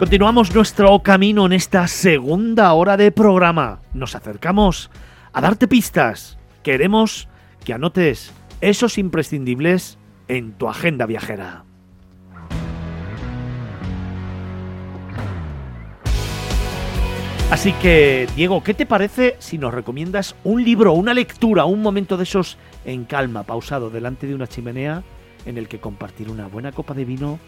continuamos nuestro camino en esta segunda hora de programa. Nos acercamos a darte pistas. Queremos que anotes esos imprescindibles en tu agenda viajera. Así que, Diego, ¿qué te parece si nos recomiendas un libro, una lectura, un momento de esos en calma, pausado, delante de una chimenea, en el que compartir una buena copa de vino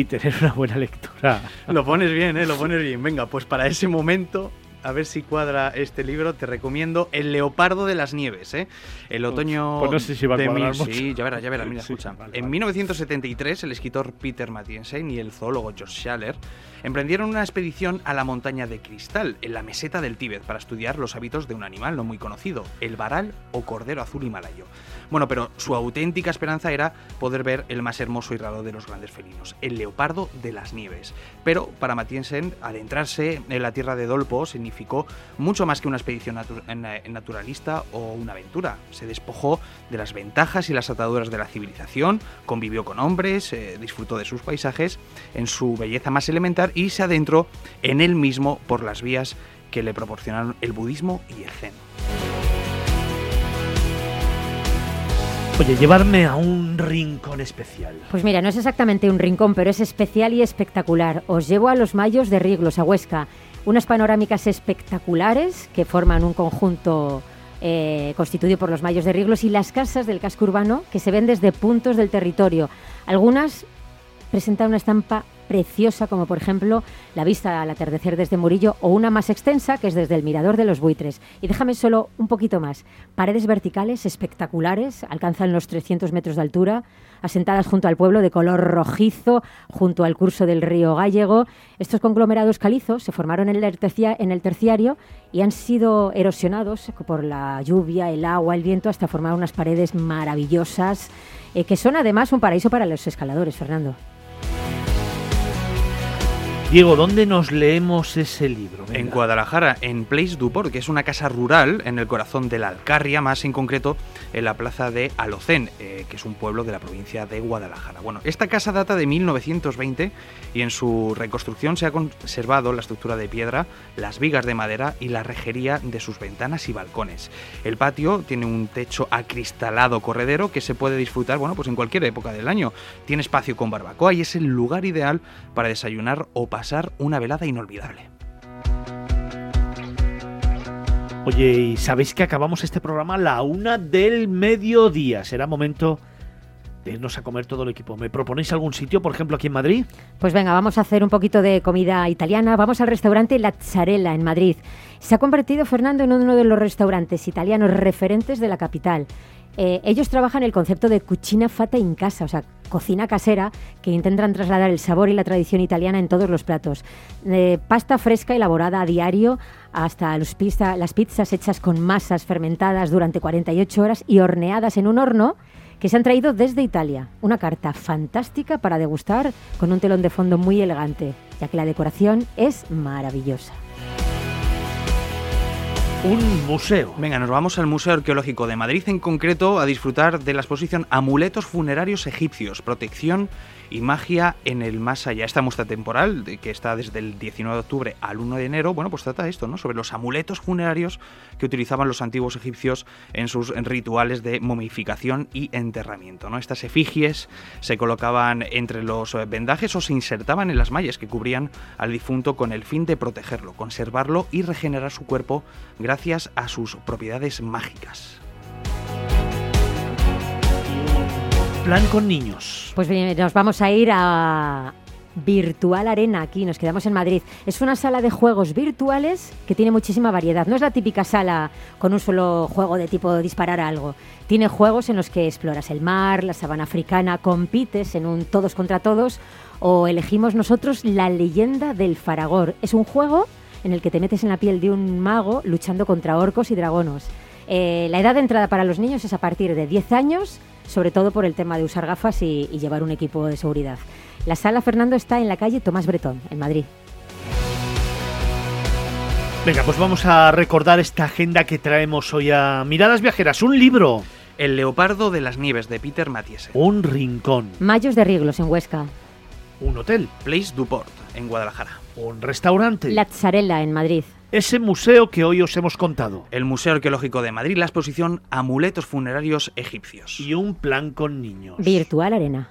y tener una buena lectura? Lo pones bien, ¿eh? Lo pones bien. Venga, pues para ese momento a ver si cuadra este libro, te recomiendo El Leopardo de las Nieves, ¿eh? El otoño pues no sé si va a de mil-. Sí, ya verás, ya verás, mira, Sí, escucha. vale, en vale. 1973, el escritor Peter Mattiensen y el zoólogo George Schaller emprendieron una expedición a la montaña de Cristal, en la meseta del Tíbet, para estudiar los hábitos de un animal no muy conocido, el varal o cordero azul himalayo. Bueno, pero su auténtica esperanza era poder ver el más hermoso y raro de los grandes felinos, el leopardo de las nieves. Pero para Mattiensen, adentrarse en la tierra de Dolpo significó mucho más que una expedición natu- en naturalista o una aventura. Se despojó de las ventajas y las ataduras de la civilización, convivió con hombres, eh, disfrutó de sus paisajes en su belleza más elemental y se adentró en él mismo por las vías que le proporcionaron el budismo y el zen. Oye, llevarme a un rincón especial. Pues mira, no es exactamente un rincón, pero es especial y espectacular. Os llevo a los Mayos de Riglos, a Huesca. Unas panorámicas espectaculares que forman un conjunto eh, constituido por los Mayos de Riglos y las casas del casco urbano que se ven desde puntos del territorio. Algunas presentan una estampa preciosa, como por ejemplo la vista al atardecer desde Murillo, o una más extensa, que es desde el Mirador de los Buitres. Y déjame solo un poquito más. Paredes verticales espectaculares, alcanzan los 300 metros de altura, asentadas junto al pueblo de color rojizo, junto al curso del río Gallego. Estos conglomerados calizos se formaron en el, en el terciario y han sido erosionados por la lluvia, el agua, el viento, hasta formar unas paredes maravillosas, eh, que son además un paraíso para los escaladores, Fernando. Diego, ¿dónde nos leemos ese libro? En. Guadalajara, en Place Duport, que es una casa rural en el corazón de la Alcarria, más en concreto en la plaza de Alocén, eh, que es un pueblo de la provincia de Guadalajara. Bueno, esta casa data de 1920 y en su reconstrucción se ha conservado la estructura de piedra, las vigas de madera y la rejería de sus ventanas y balcones. El patio tiene un techo acristalado corredero que se puede disfrutar, bueno, pues en cualquier época del año. Tiene espacio con barbacoa y es el lugar ideal para desayunar o pasar una velada inolvidable. Oye, ¿y sabéis que acabamos este programa a la una del mediodía? Será momento de a comer todo el equipo. ¿Me proponéis algún sitio, por ejemplo, aquí en Madrid? Pues venga, vamos a hacer un poquito de comida italiana. Vamos al restaurante La Zarella en Madrid. Se ha convertido Fernando en uno de los restaurantes italianos referentes de la capital. Eh, ellos trabajan el concepto de cucina fata in casa, o sea, cocina casera, que intentan trasladar el sabor y la tradición italiana en todos los platos. Pasta fresca elaborada a diario hasta los pizza- las pizzas hechas con masas fermentadas durante 48 horas y horneadas en un horno que se han traído desde Italia. Una carta fantástica para degustar con un telón de fondo muy elegante, ya que la decoración es maravillosa. Un museo. Venga, nos vamos al Museo Arqueológico de Madrid, en concreto, a disfrutar de la exposición Amuletos Funerarios Egipcios, Protección y Magia en el Más Allá. Esta muestra temporal, que está desde el 19 de octubre al 1 de enero, bueno, pues trata esto, ¿no? Sobre los amuletos funerarios que utilizaban los antiguos egipcios en sus rituales de momificación y enterramiento, ¿no? Estas efigies se colocaban entre los eh, vendajes o se insertaban en las mallas que cubrían al difunto con el fin de protegerlo, conservarlo y regenerar su cuerpo gracias a sus propiedades mágicas. Plan con niños. Pues bien, nos vamos a ir a Virtual Arena aquí, nos quedamos en Madrid. Es una sala de juegos virtuales que tiene muchísima variedad. No es la típica sala con un solo juego de tipo disparar a algo. Tiene juegos en los que exploras el mar, la sabana africana, compites en un todos contra todos o elegimos nosotros la leyenda del Faragor. Es un juego en el que te metes en la piel de un mago luchando contra orcos y dragonos. Eh, la edad de entrada para los niños es a partir de 10 años, sobre todo por el tema de usar gafas y, y llevar un equipo de seguridad. La sala Fernando está en la calle Tomás Bretón, en Madrid. Venga, pues vamos a recordar esta agenda que traemos hoy a Miradas Viajeras. Un libro, El leopardo de las nieves de Peter Mathiesen. un rincón, Mayos de Riglos, en Huesca. Un hotel, Place Duport en Guadalajara. Un restaurante. La Tzarela en Madrid. Ese museo que hoy os hemos contado. El Museo Arqueológico de Madrid, la exposición Amuletos Funerarios Egipcios. Y un plan con niños. Virtual Arena.